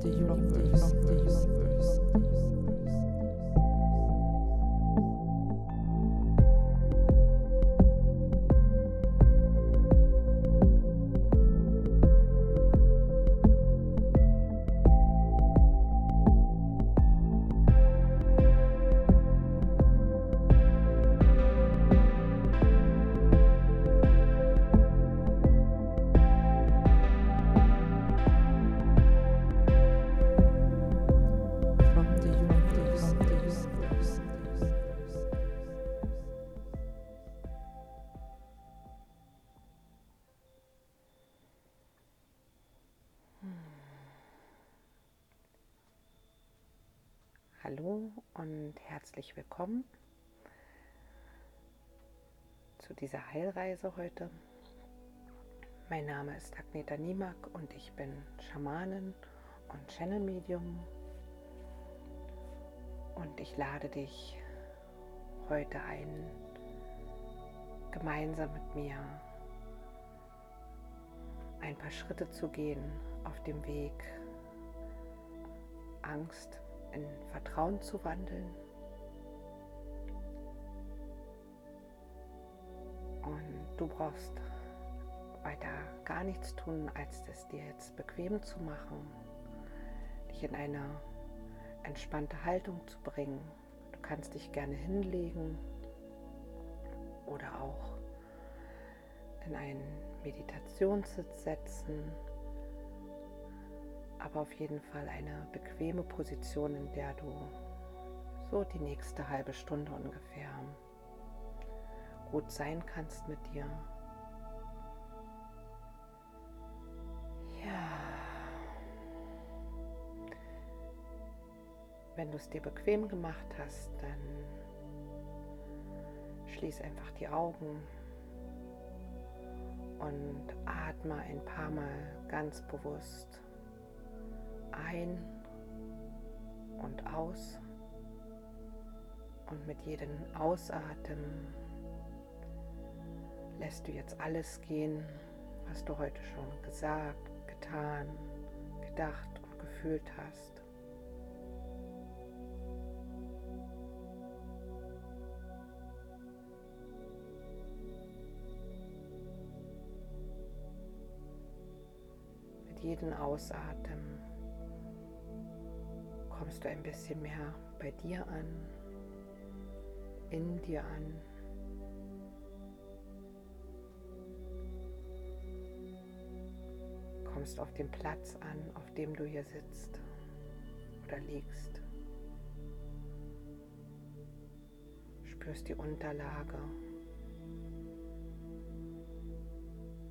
the universe. Heilreise heute. Mein Name ist Agneta Niemak und ich bin Schamanin und Channel Medium. Und ich lade dich heute ein, gemeinsam mit mir ein paar Schritte zu gehen auf dem Weg, Angst in Vertrauen zu wandeln. Du brauchst weiter gar nichts tun, als es dir jetzt bequem zu machen, dich in eine entspannte Haltung zu bringen. Du kannst dich gerne hinlegen oder auch in einen Meditationssitz setzen aber auf jeden Fall eine bequeme Position, in der du so die nächste halbe Stunde ungefähr gut sein kannst mit dir. Ja. Wenn du es dir bequem gemacht hast, dann schließ einfach die Augen und atme ein paar Mal ganz bewusst ein und aus. Und mit jedem Ausatmen lässt du jetzt alles gehen, was du heute schon gesagt, getan, gedacht und gefühlt hast. Mit jedem Ausatmen kommst du ein bisschen mehr bei dir an, in dir an. Kommst auf den Platz an, auf dem du hier sitzt oder liegst. Spürst die Unterlage,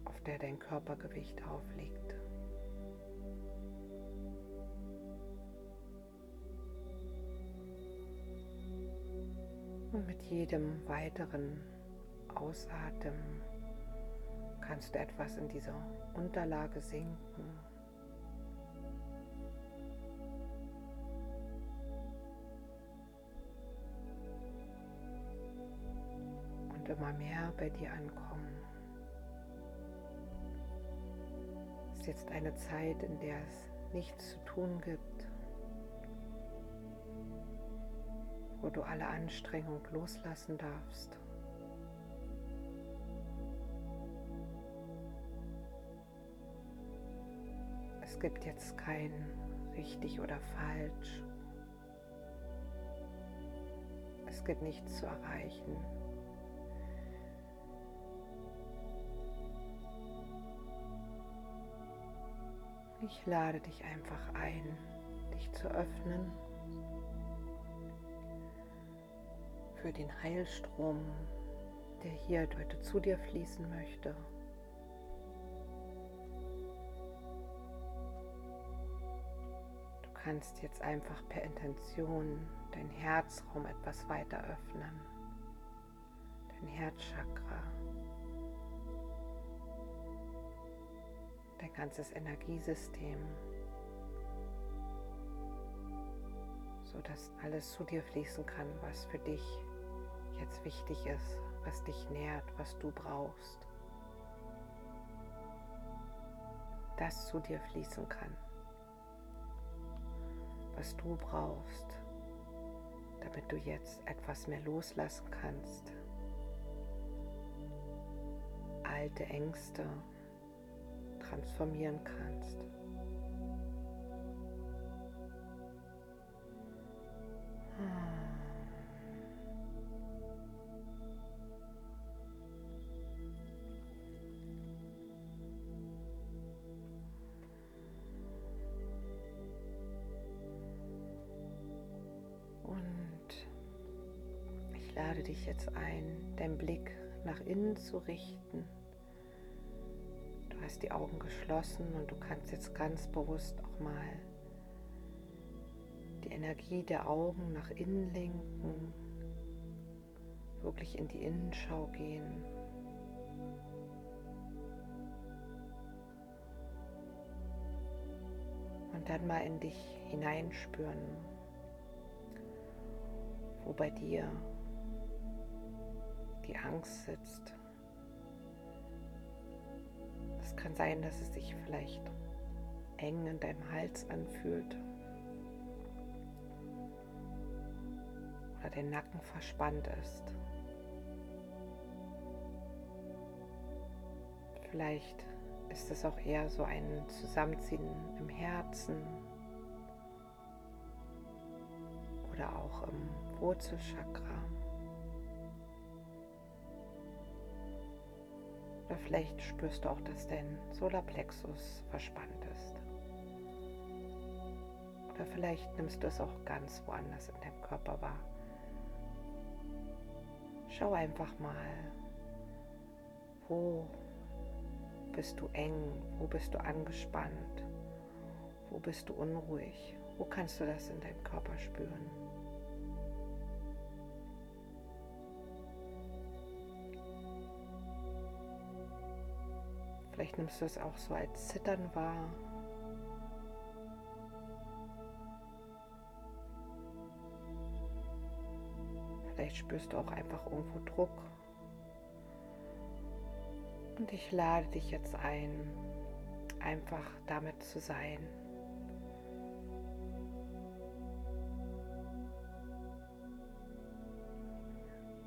auf der dein Körpergewicht aufliegt. Und mit jedem weiteren Ausatmen kannst du etwas in dieser Unterlage sinken. Und immer mehr bei dir ankommen. Es ist jetzt eine Zeit, in der es nichts zu tun gibt. wo du alle Anstrengung loslassen darfst. Gibt jetzt kein richtig oder falsch. Es gibt nichts zu erreichen. Ich lade dich einfach ein, dich zu öffnen für den Heilstrom, der hier heute zu dir fließen möchte. Kannst jetzt einfach per Intention dein Herzraum etwas weiter öffnen, dein Herzchakra, dein ganzes Energiesystem, sodass alles zu dir fließen kann, was für dich jetzt wichtig ist, was dich nährt, was du brauchst. Das zu dir fließen kann. Was du brauchst, damit du jetzt etwas mehr loslassen kannst. Alte Ängste transformieren kannst. Blick nach innen zu richten. Du hast die Augen geschlossen und du kannst jetzt ganz bewusst auch mal die Energie der Augen nach innen lenken, wirklich in die Innenschau gehen. Und dann mal in dich hineinspüren, wo bei dir die Angst sitzt. Es kann sein, dass es sich vielleicht eng in deinem Hals anfühlt oder der Nacken verspannt ist. Vielleicht ist es auch eher so ein Zusammenziehen im Herzen oder auch im Wurzelchakra. Oder vielleicht spürst du auch, dass dein Solarplexus verspannt ist. Oder vielleicht nimmst du es auch ganz woanders in deinem Körper wahr. Schau einfach mal, wo bist du eng, wo bist du angespannt, wo bist du unruhig, wo kannst du das in deinem Körper spüren. Vielleicht nimmst du es auch so als Zittern wahr. Vielleicht spürst du auch einfach irgendwo Druck. Und ich lade dich jetzt ein, einfach damit zu sein.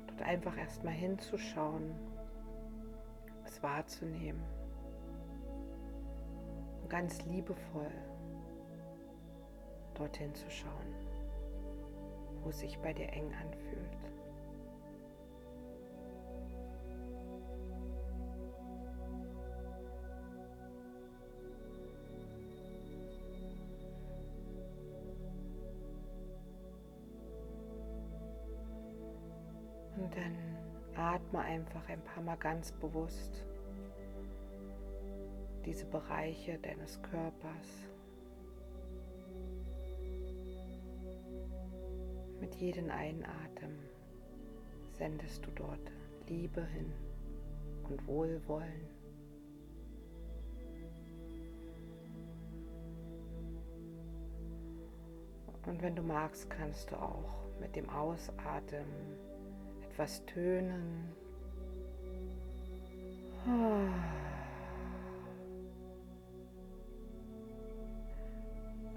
Dort einfach erstmal hinzuschauen, es wahrzunehmen und ganz liebevoll dorthin zu schauen, wo es sich bei dir eng anfühlt. Und dann atme einfach ein paar Mal ganz bewusst diese Bereiche deines Körpers. Mit jedem Einatmen sendest du dort Liebe hin und Wohlwollen. Und wenn du magst, kannst du auch mit dem Ausatmen etwas tönen. Ah.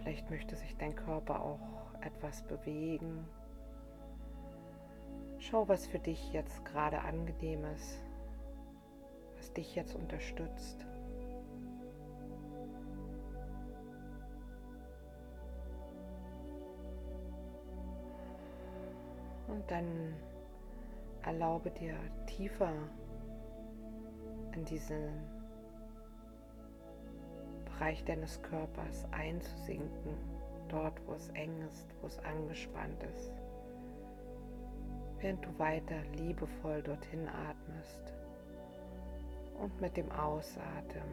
Vielleicht möchte sich dein Körper auch etwas bewegen. Schau, was für dich jetzt gerade angenehm ist, was dich jetzt unterstützt. Und dann erlaube dir tiefer in diesen Bereich deines Körpers einzusinken, dort wo es eng ist, wo es angespannt ist, während du weiter liebevoll dorthin atmest und mit dem Ausatmen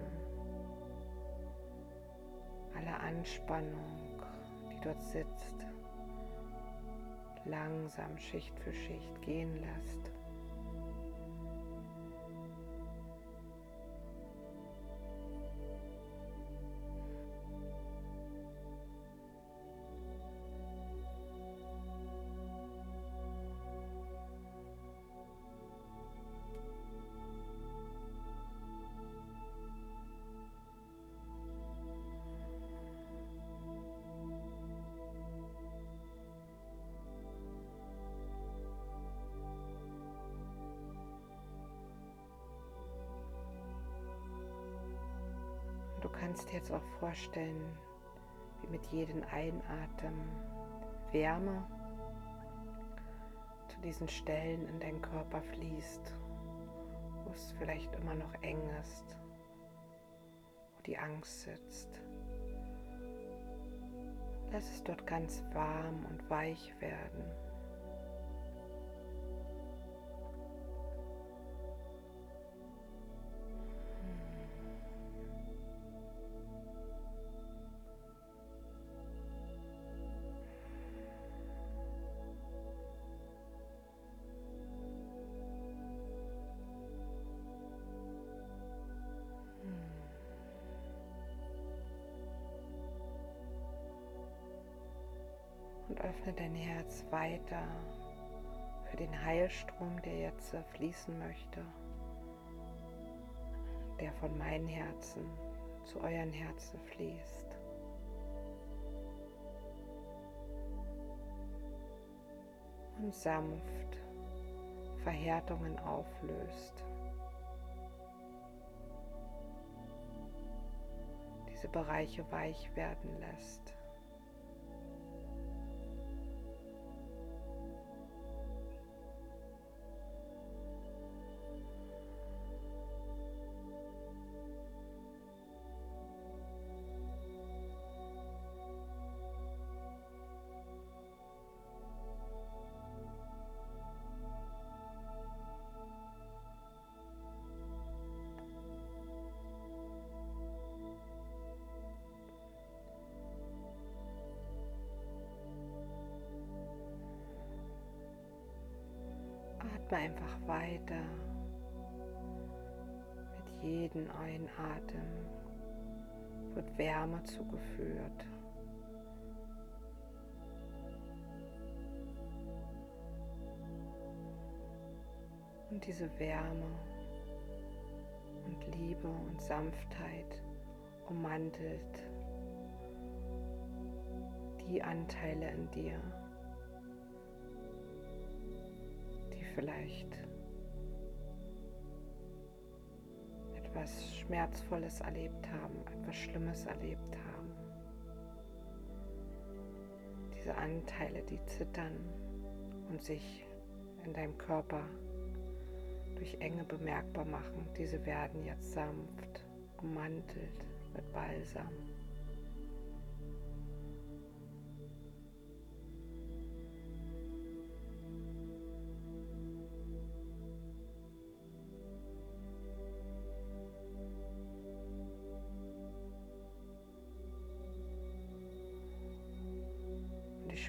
alle Anspannung, die dort sitzt, langsam Schicht für Schicht gehen lässt. Kannst auch vorstellen, wie mit jedem Einatmen Wärme zu diesen Stellen in deinen Körper fließt, wo es vielleicht immer noch eng ist, wo die Angst sitzt. Lass es dort ganz warm und weich werden. Öffne dein Herz weiter für den Heilstrom, der jetzt fließen möchte, der von meinem Herzen zu euren Herzen fließt. Und sanft Verhärtungen auflöst. Diese Bereiche weich werden lässt. Atme einfach weiter. Mit jedem Einatmen wird Wärme zugeführt. Und diese Wärme und Liebe und Sanftheit ummantelt die Anteile in dir, vielleicht etwas Schmerzvolles erlebt haben, etwas Schlimmes erlebt haben. Diese Anteile, die zittern und sich in deinem Körper durch Enge bemerkbar machen, diese werden jetzt sanft ummantelt mit Balsam.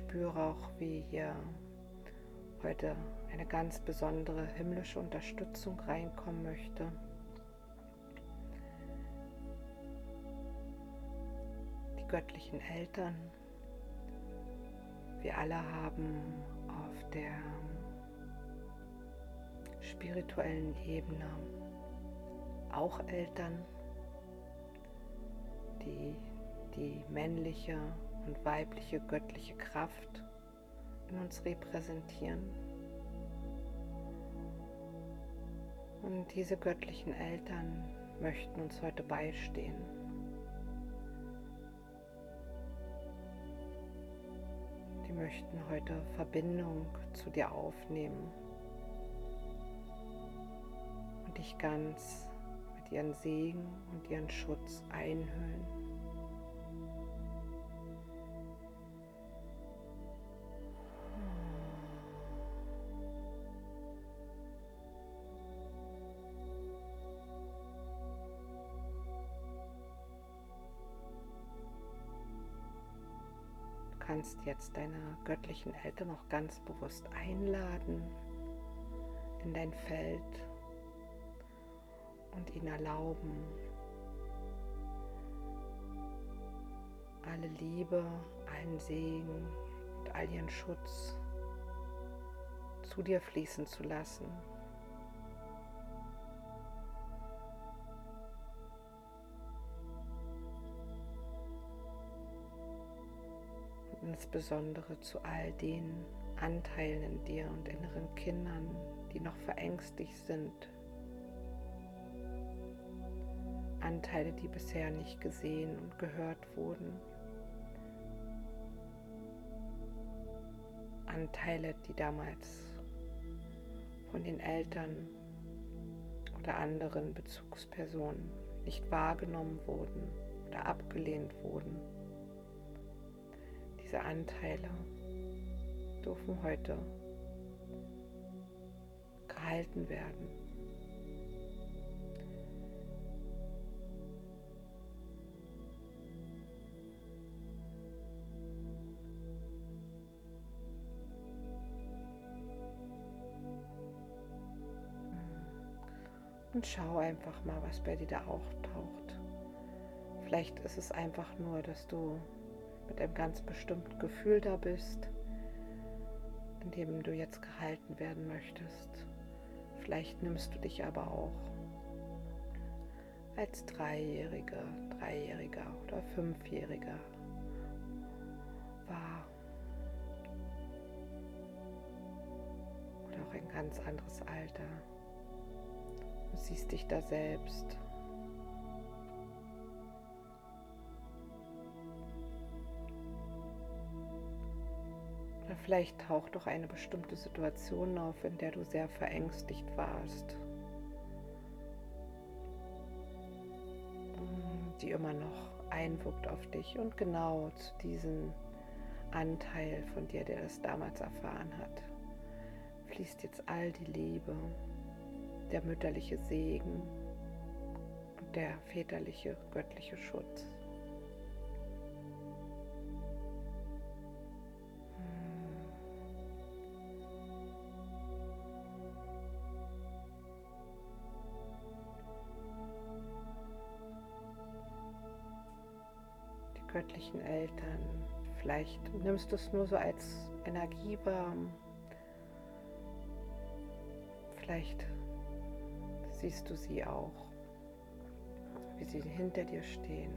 Spüre auch, wie hier heute eine ganz besondere himmlische Unterstützung reinkommen möchte. Die göttlichen Eltern. Wir alle haben auf der spirituellen Ebene auch Eltern, die die männliche und weibliche göttliche Kraft in uns repräsentieren. Und diese göttlichen Eltern möchten uns heute beistehen. Die möchten heute Verbindung zu dir aufnehmen und dich ganz mit ihren Segen und ihren Schutz einhüllen. Kannst jetzt deine göttlichen Eltern noch ganz bewusst einladen in dein Feld und ihnen erlauben, alle Liebe, allen Segen und all ihren Schutz zu dir fließen zu lassen. Insbesondere zu all den Anteilen in dir und inneren Kindern, die noch verängstigt sind, Anteile, die bisher nicht gesehen und gehört wurden. Anteile, die damals von den Eltern oder anderen Bezugspersonen nicht wahrgenommen wurden oder abgelehnt wurden. Diese Anteile dürfen heute gehalten werden. Und schau einfach mal, was bei dir da auftaucht. Vielleicht ist es einfach nur, dass du mit einem ganz bestimmten Gefühl da bist, in dem du jetzt gehalten werden möchtest. Vielleicht nimmst du dich aber auch als Dreijähriger, Dreijähriger oder Fünfjähriger wahr. Oder auch ein ganz anderes Alter. Du siehst dich da selbst. Oder vielleicht taucht doch eine bestimmte Situation auf, in der du sehr verängstigt warst. Die immer noch einwirkt auf dich und genau zu diesem Anteil von dir, der das damals erfahren hat, fließt jetzt all die Liebe, der mütterliche Segen und der väterliche göttliche Schutz. Göttlichen Eltern. Vielleicht nimmst du es nur so als Energie wahr. Vielleicht siehst du sie auch, wie sie hinter dir stehen.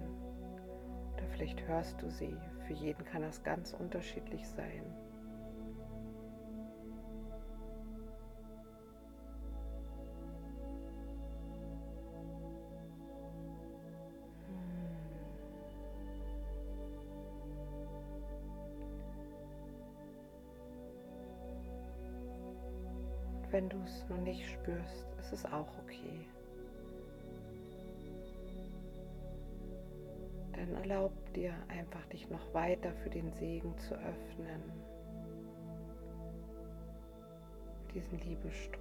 Oder vielleicht hörst du sie. Für jeden kann das ganz unterschiedlich sein. Wenn du es noch nicht spürst, ist es auch okay. Dann erlaub dir einfach dich noch weiter für den Segen zu öffnen. Diesen Liebestrom.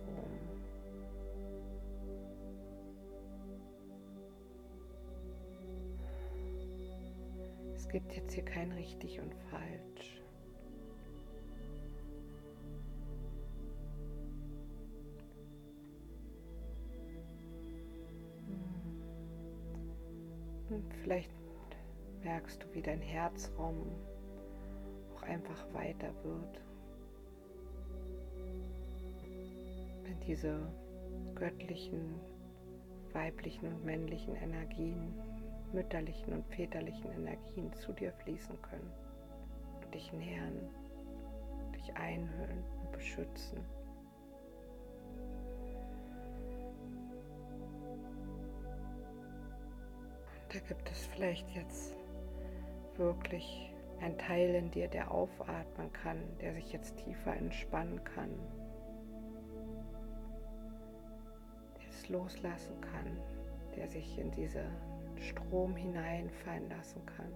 Es gibt jetzt hier kein richtig und falsch. Vielleicht merkst du, wie dein Herzraum auch einfach weiter wird. Wenn diese göttlichen, weiblichen und männlichen Energien, mütterlichen und väterlichen Energien zu dir fließen können und dich nähern, dich einhüllen und beschützen. Vielleicht jetzt wirklich ein Teil in dir, der aufatmen kann, der sich jetzt tiefer entspannen kann, der es loslassen kann, der sich in diesen Strom hineinfallen lassen kann.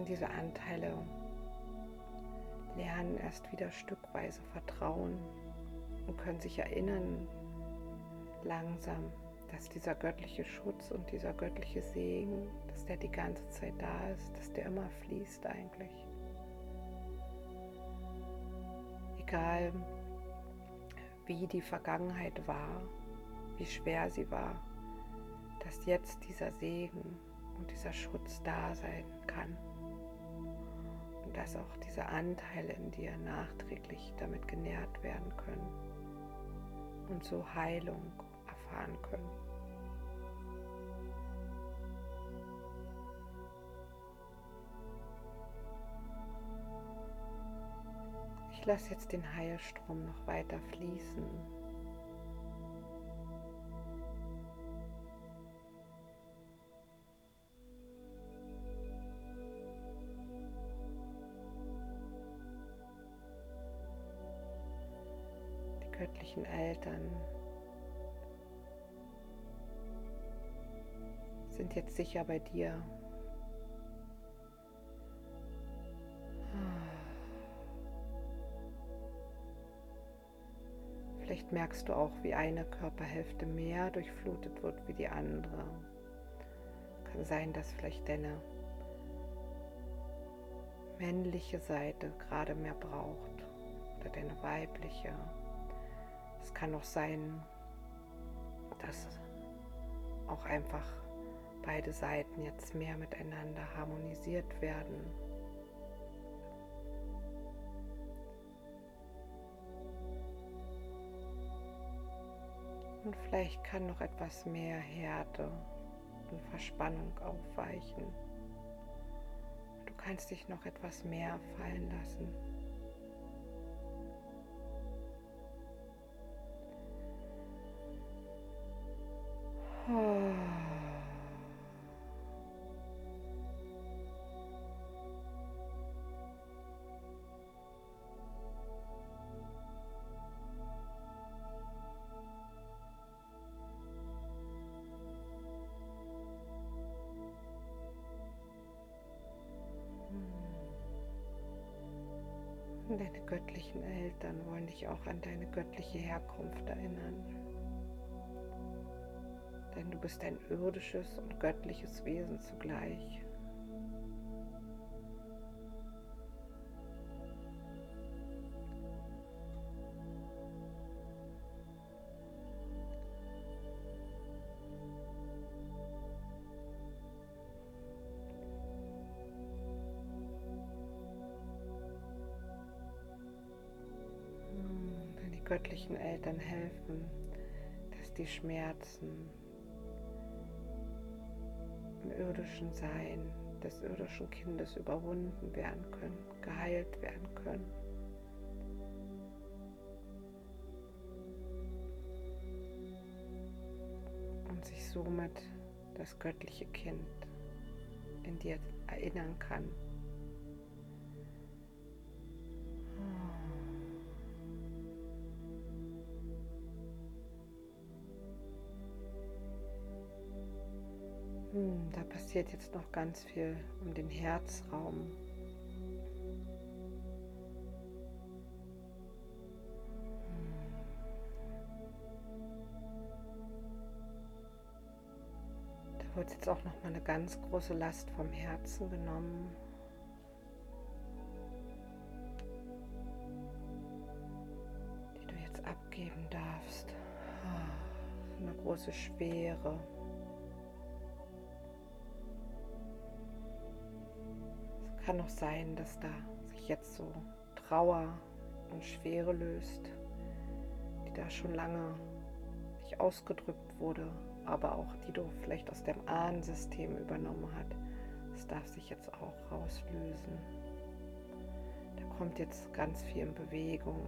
Denn diese Anteile lernen erst wieder stückweise Vertrauen und können sich erinnern langsam, dass dieser göttliche Schutz und dieser göttliche Segen, dass der die ganze Zeit da ist, dass der immer fließt eigentlich. Egal wie die Vergangenheit war, wie schwer sie war, dass jetzt dieser Segen und dieser Schutz da sein kann und dass auch diese Anteile in dir nachträglich damit genährt werden können und so Heilung erfahren können. Ich lasse jetzt den Heilstrom noch weiter fließen Göttlichen Eltern sind jetzt sicher bei dir. Vielleicht merkst du auch, wie eine Körperhälfte mehr durchflutet wird wie die andere. Kann sein, dass vielleicht deine männliche Seite gerade mehr braucht oder deine weibliche. Es kann auch sein, dass auch einfach beide Seiten jetzt mehr miteinander harmonisiert werden. Und vielleicht kann noch etwas mehr Härte und Verspannung aufweichen. Du kannst dich noch etwas mehr fallen lassen. Deine göttlichen Eltern wollen dich auch an deine göttliche Herkunft erinnern. Bist ein irdisches und göttliches Wesen zugleich. göttlichen Eltern helfen, dass die Schmerzen irdischen Sein des irdischen Kindes überwunden werden können, geheilt werden können. Und sich somit das göttliche Kind in dir erinnern kann. Passiert jetzt noch ganz viel um den Herzraum. Da wird jetzt auch noch mal eine ganz große Last vom Herzen genommen. Die du jetzt abgeben darfst. Ah, eine große Schwere. Kann noch sein, dass da sich jetzt so Trauer und Schwere löst, die da schon lange nicht ausgedrückt wurde, aber auch die du vielleicht aus dem Ahnensystem übernommen hast. Das darf sich jetzt auch rauslösen. Da kommt jetzt ganz viel in Bewegung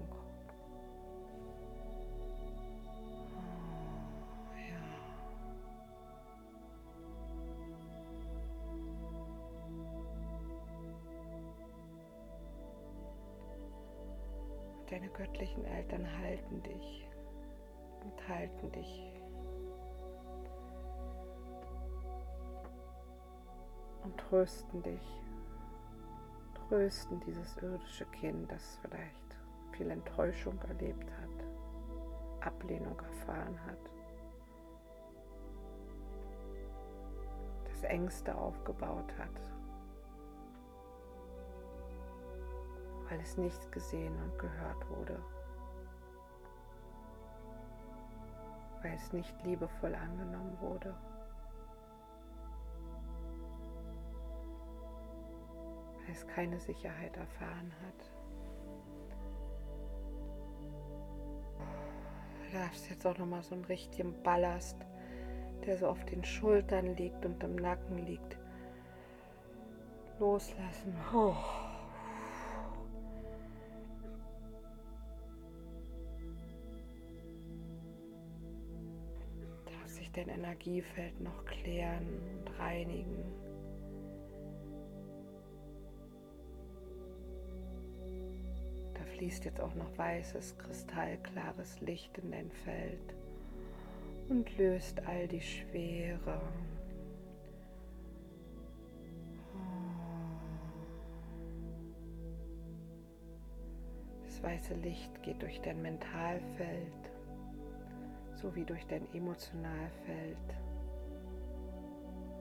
Deine göttlichen Eltern halten dich und halten dich. Und trösten dich. Trösten dieses irdische Kind, das vielleicht viel Enttäuschung erlebt hat, Ablehnung erfahren hat, das Ängste aufgebaut hat. Weil es nicht gesehen und gehört wurde, weil es nicht liebevoll angenommen wurde. weil es keine Sicherheit erfahren hat. Du darfst jetzt auch nochmal so einen richtigen Ballast, der so auf den Schultern liegt und im Nacken liegt, loslassen. Oh. Dein Energiefeld noch klären und reinigen. Da fließt jetzt auch noch weißes, kristallklares Licht in dein Feld und löst all die Schwere. Das weiße Licht geht durch dein Mentalfeld sowie durch dein Emotionalfeld,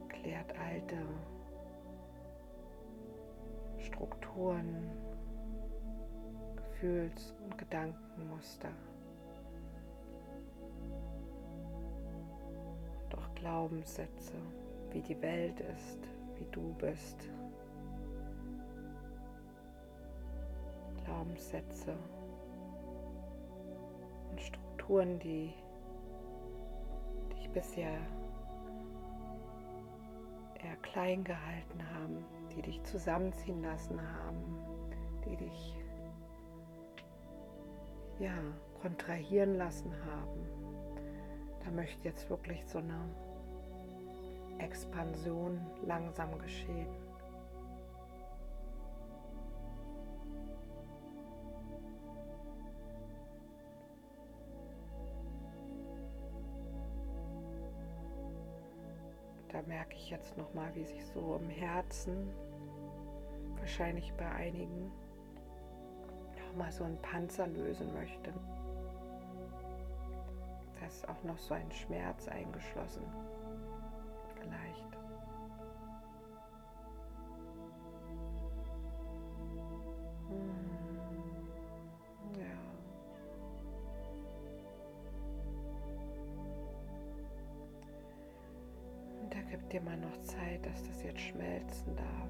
klärt alte Strukturen, Gefühls- und Gedankenmuster. Und auch Glaubenssätze, wie die Welt ist, wie du bist. Glaubenssätze und Strukturen, die bisher eher klein gehalten haben, die dich zusammenziehen lassen haben, die dich ja, kontrahieren lassen haben. Da möchte jetzt wirklich so eine Expansion langsam geschehen. Merke ich jetzt noch mal, wie sich so im Herzen, wahrscheinlich bei einigen, noch mal so ein Panzer lösen möchte. Da ist auch noch so ein Schmerz eingeschlossen. Schmelzen darf.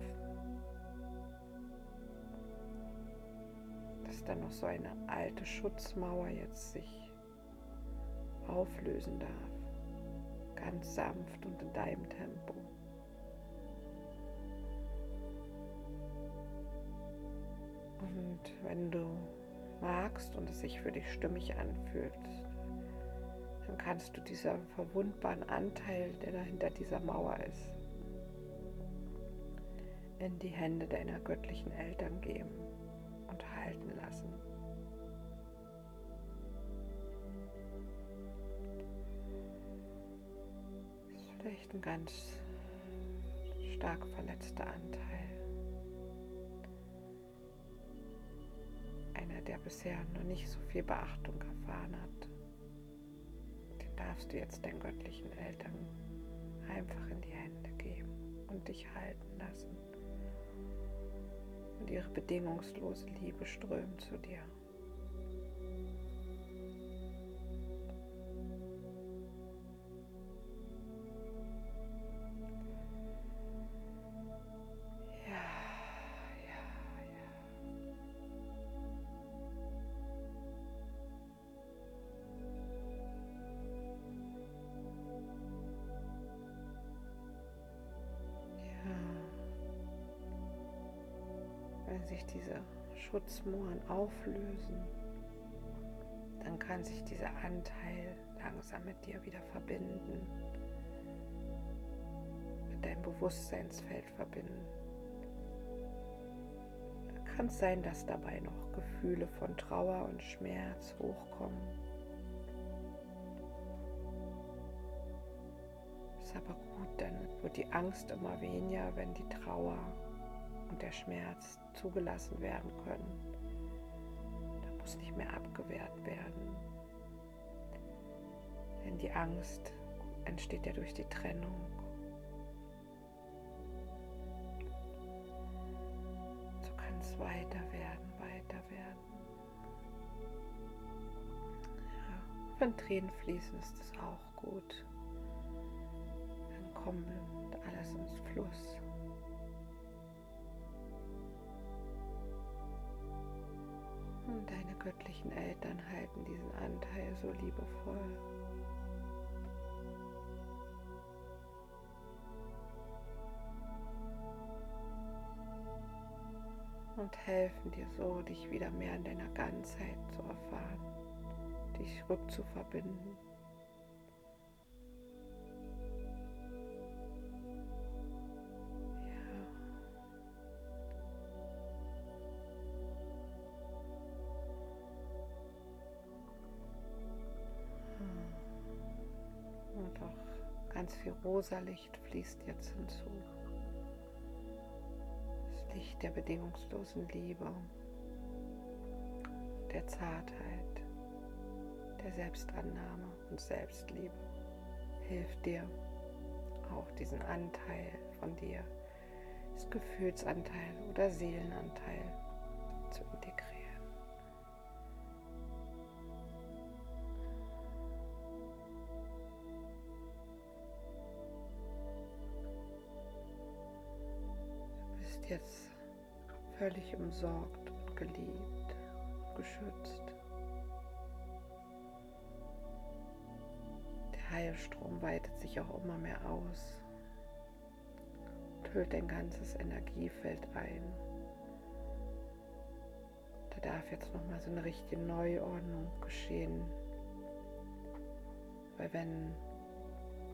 Dass dann noch so eine alte Schutzmauer jetzt sich auflösen darf. Ganz sanft und in deinem Tempo. Und wenn du magst und es sich für dich stimmig anfühlt, dann kannst du dieser verwundbaren Anteil, der da hinter dieser Mauer ist, in die Hände deiner göttlichen Eltern geben und halten lassen. Das ist vielleicht ein ganz stark verletzter Anteil. Einer, der bisher noch nicht so viel Beachtung erfahren hat darfst du jetzt deinen göttlichen Eltern einfach in die Hände geben und dich halten lassen. Und ihre bedingungslose Liebe strömt zu dir. Schutzmauern auflösen, dann kann sich dieser Anteil langsam mit dir wieder verbinden, mit deinem Bewusstseinsfeld verbinden. Kann es sein, dass dabei noch Gefühle von Trauer und Schmerz hochkommen. Ist aber gut, dann wird die Angst immer weniger, wenn die Trauer und der Schmerz zugelassen werden können. Da muss nicht mehr abgewehrt werden. Denn die Angst entsteht ja durch die Trennung. So kann es weiter werden, weiter werden. Ja, wenn Tränen fließen, ist es auch gut. Dann kommt alles ins Fluss. Göttlichen Eltern halten diesen Anteil so liebevoll. Und helfen dir so, dich wieder mehr in deiner Ganzheit zu erfahren, dich rückzuverbinden. Rosa Licht fließt jetzt hinzu. Das Licht der bedingungslosen Liebe, der Zartheit, der Selbstannahme und Selbstliebe hilft dir auch diesen Anteil von dir, das Gefühlsanteil oder Seelenanteil zu integrieren. Jetzt völlig umsorgt und geliebt, geschützt. Der Heilstrom weitet sich auch immer mehr aus und hüllt dein ganzes Energiefeld ein. Da darf jetzt nochmal so eine richtige Neuordnung geschehen. Weil wenn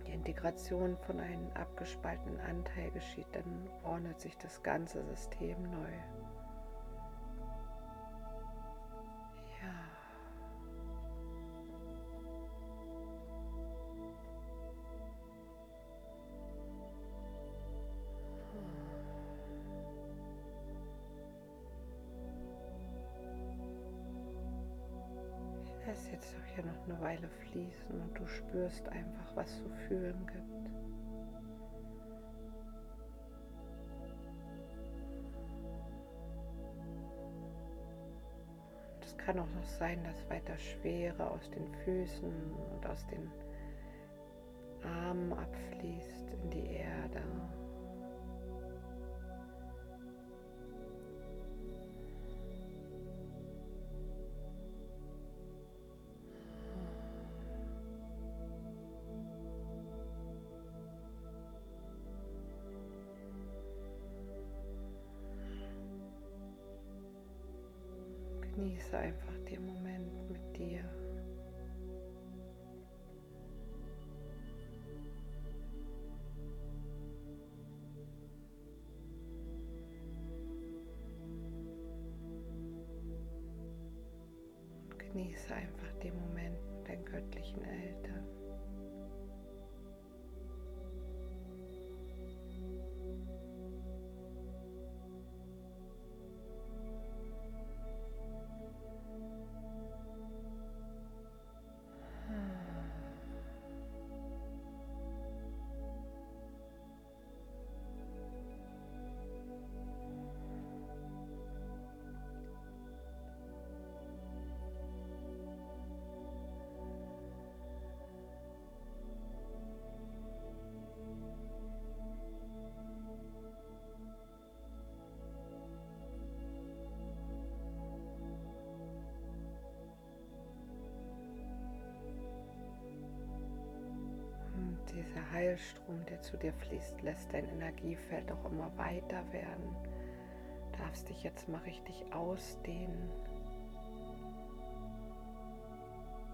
die Integration von einem abgespaltenen Anteil geschieht, dann ordnet sich das ganze System neu. Eine Weile fließen und du spürst einfach, was zu fühlen gibt. Es kann auch noch sein, dass weiter Schwere aus den Füßen und aus den Armen abfließt in die Erde. safe. Dieser Heilstrom, der zu dir fließt, lässt dein Energiefeld auch immer weiter werden. Du darfst dich jetzt mal richtig ausdehnen,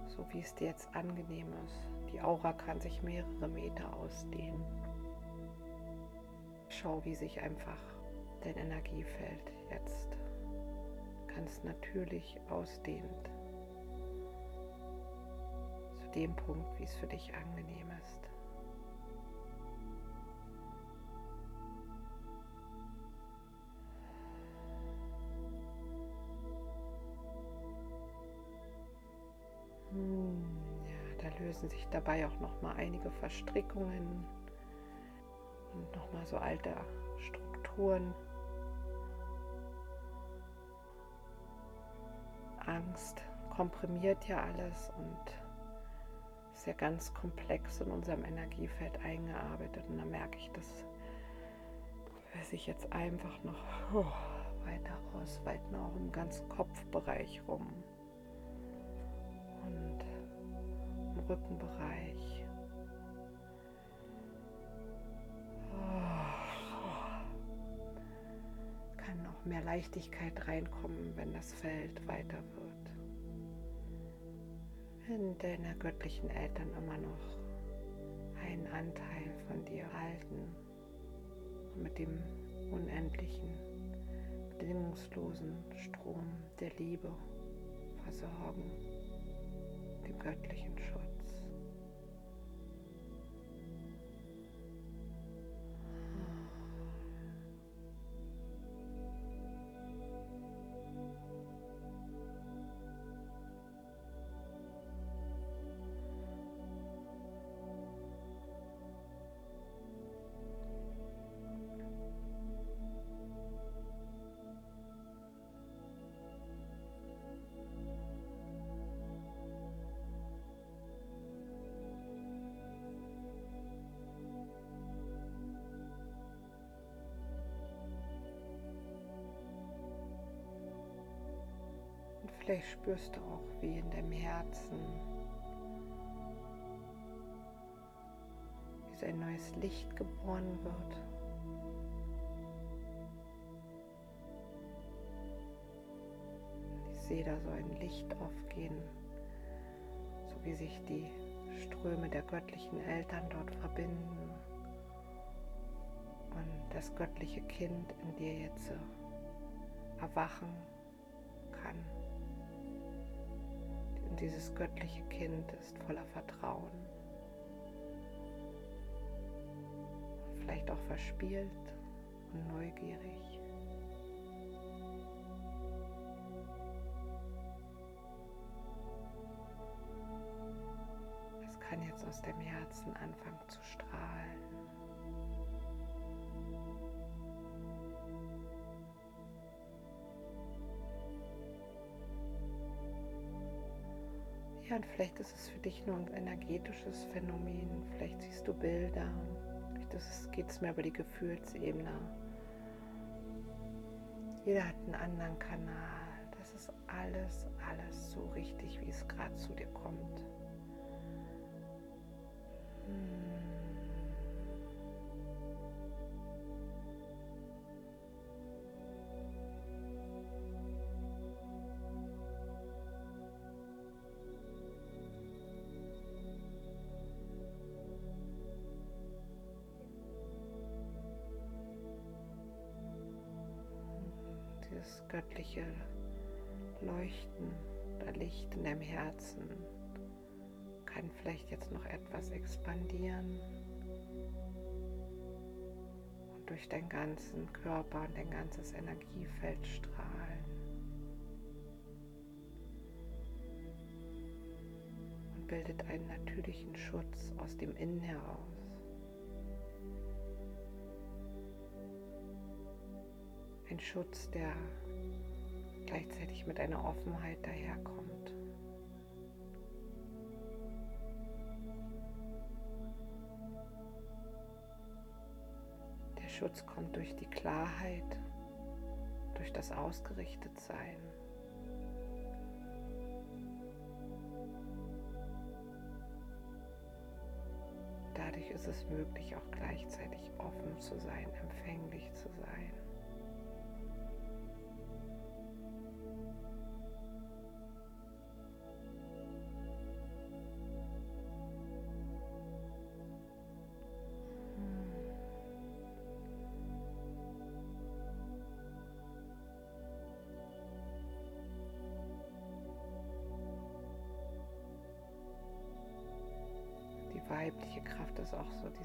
so wie es dir jetzt angenehm ist. Die Aura kann sich mehrere Meter ausdehnen. Schau, wie sich einfach dein Energiefeld jetzt ganz natürlich ausdehnt. Zu dem Punkt, wie es für dich angenehm ist. Lösen sich dabei auch noch mal einige Verstrickungen und noch mal so alte Strukturen. Angst komprimiert ja alles und ist ja ganz komplex in unserem Energiefeld eingearbeitet und da merke ich, dass sich jetzt einfach noch oh, weiter ausweiten, auch im ganzen Kopfbereich rum. Rückenbereich. Kann auch mehr Leichtigkeit reinkommen, wenn das Feld weiter wird. Wenn deine göttlichen Eltern immer noch einen Anteil von dir halten und mit dem unendlichen, bedingungslosen Strom der Liebe versorgen, dem göttlichen Schutz. Vielleicht spürst du auch, wie in deinem Herzen wie ein neues Licht geboren wird. Ich sehe da so ein Licht aufgehen, so wie sich die Ströme der göttlichen Eltern dort verbinden und das göttliche Kind in dir jetzt erwachen dieses göttliche Kind ist voller Vertrauen. Vielleicht auch verspielt und neugierig. Es kann jetzt aus dem Herzen anfangen zu strahlen. Und vielleicht ist es für dich nur ein energetisches Phänomen. Vielleicht siehst du Bilder. Vielleicht geht es mehr über die Gefühlsebene. Jeder hat einen anderen Kanal. Das ist alles, alles so richtig, wie es gerade zu dir kommt. Göttliche Leuchten oder Licht in deinem Herzen kann vielleicht jetzt noch etwas expandieren und durch deinen ganzen Körper und dein ganzes Energiefeld strahlen. Und bildet einen natürlichen Schutz aus dem Innen heraus. Ein Schutz, der gleichzeitig mit einer Offenheit daherkommt. Der Schutz kommt durch die Klarheit, durch das Ausgerichtetsein. Dadurch ist es möglich, auch gleichzeitig offen zu sein, empfänglich zu sein.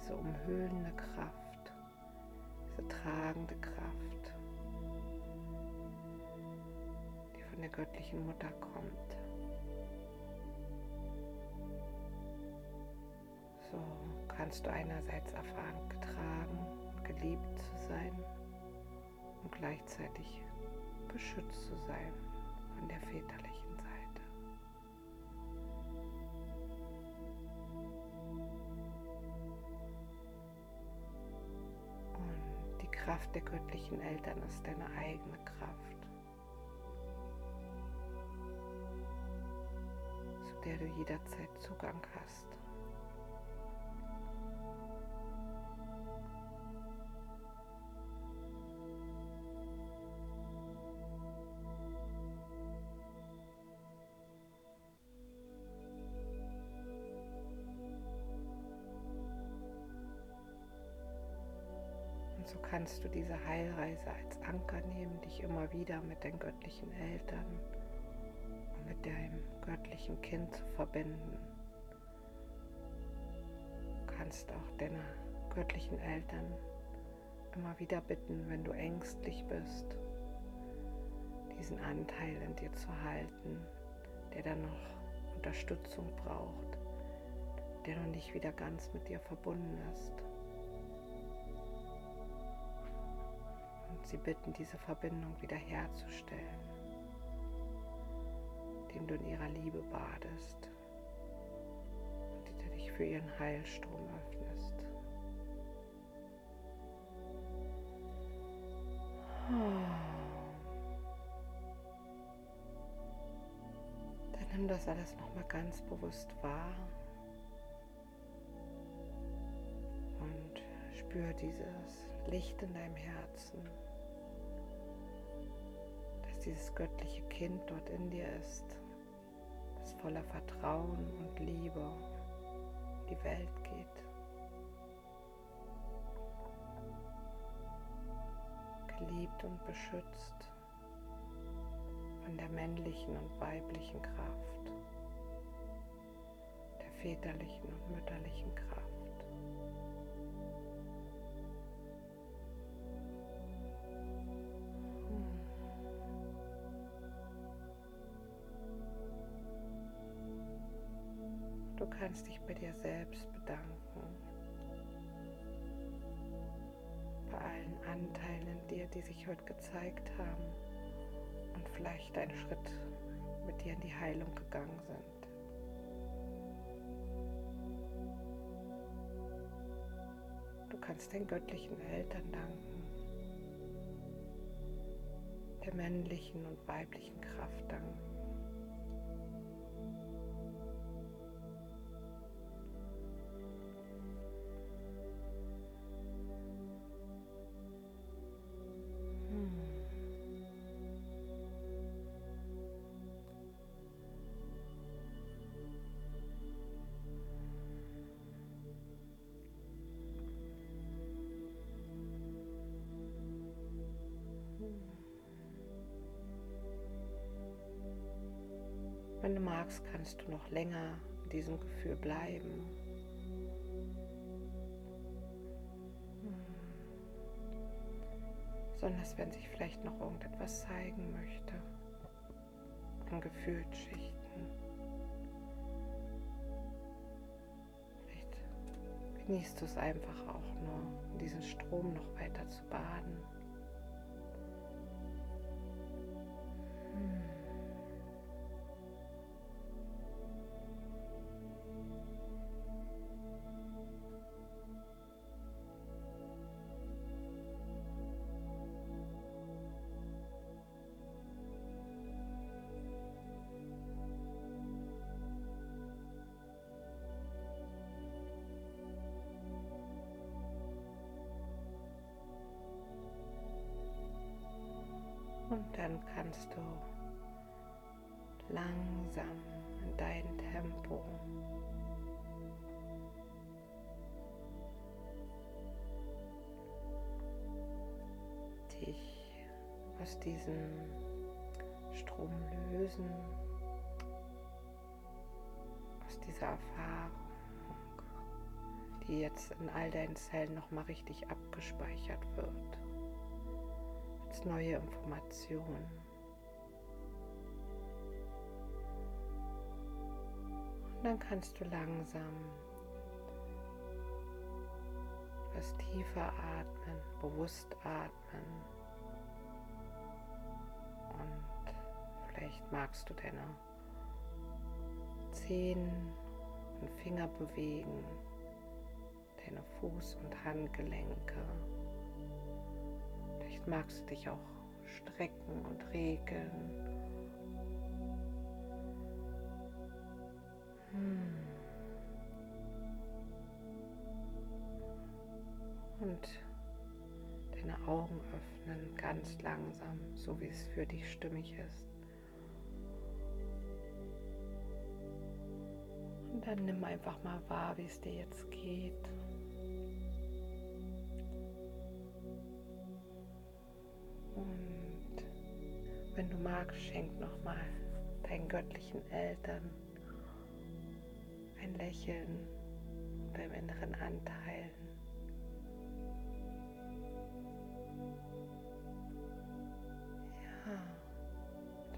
Diese umhüllende Kraft, diese tragende Kraft, die von der göttlichen Mutter kommt. So kannst du einerseits erfahren, getragen geliebt zu sein und gleichzeitig beschützt zu sein von der väterlichen. Kraft der göttlichen Eltern ist deine eigene Kraft, zu der du jederzeit Zugang hast. Kannst du diese Heilreise als Anker nehmen, dich immer wieder mit den göttlichen Eltern und mit deinem göttlichen Kind zu verbinden. Du kannst auch deine göttlichen Eltern immer wieder bitten, wenn du ängstlich bist, diesen Anteil in dir zu halten, der dann noch Unterstützung braucht, der noch nicht wieder ganz mit dir verbunden ist. Sie bitten, diese Verbindung wiederherzustellen, indem du in ihrer Liebe badest und dich für ihren Heilstrom öffnest. Nimm das alles nochmal ganz bewusst wahr und spür dieses Licht in deinem Herzen, dieses göttliche Kind dort in dir ist, das voller Vertrauen und Liebe die Welt geht. Geliebt und beschützt von der männlichen und weiblichen Kraft, der väterlichen und mütterlichen Kraft. Kannst dich bei dir selbst bedanken, bei allen Anteilen in dir, die sich heute gezeigt haben und vielleicht einen Schritt mit dir in die Heilung gegangen sind. Du kannst den göttlichen Eltern danken, der männlichen und weiblichen Kraft danken. Wenn du magst, kannst du noch länger in diesem Gefühl bleiben. Besonders wenn sich vielleicht noch irgendetwas zeigen möchte an Gefühlsschichten. Vielleicht genießt du es einfach auch nur, in diesen Strom noch weiter zu baden. Kannst du langsam in dein Tempo dich aus diesem Strom lösen, aus dieser Erfahrung, die jetzt in all deinen Zellen nochmal richtig abgespeichert wird als neue Information. Und dann kannst du langsam etwas tiefer atmen, bewusst atmen. Und vielleicht magst du deine Zehen und Finger bewegen, deine Fuß- und Handgelenke magst du dich auch strecken und regeln. Ganz langsam, so wie es für dich stimmig ist. Und dann nimm einfach mal wahr, wie es dir jetzt geht. Und wenn du magst, schenk nochmal deinen göttlichen Eltern ein Lächeln beim inneren Anteilen.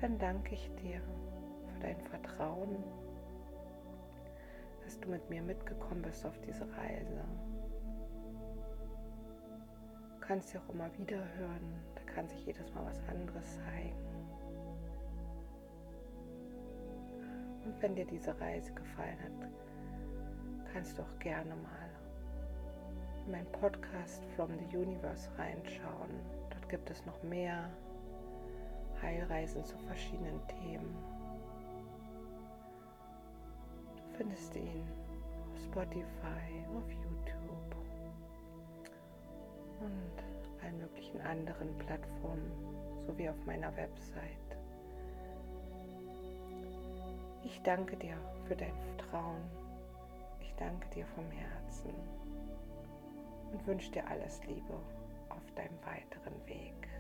Dann danke ich dir für dein Vertrauen, dass du mit mir mitgekommen bist auf diese Reise. Du kannst dir auch immer wieder hören, kann sich jedes Mal was anderes zeigen. Und wenn dir diese Reise gefallen hat, kannst du auch gerne mal in meinen Podcast From the Universe reinschauen. Dort gibt es noch mehr Heilreisen zu verschiedenen Themen. findest ihn auf Spotify, auf YouTube und allen möglichen anderen Plattformen sowie auf meiner Website. Ich danke dir für dein Vertrauen. Ich danke dir vom Herzen und wünsche dir alles Liebe auf deinem weiteren Weg.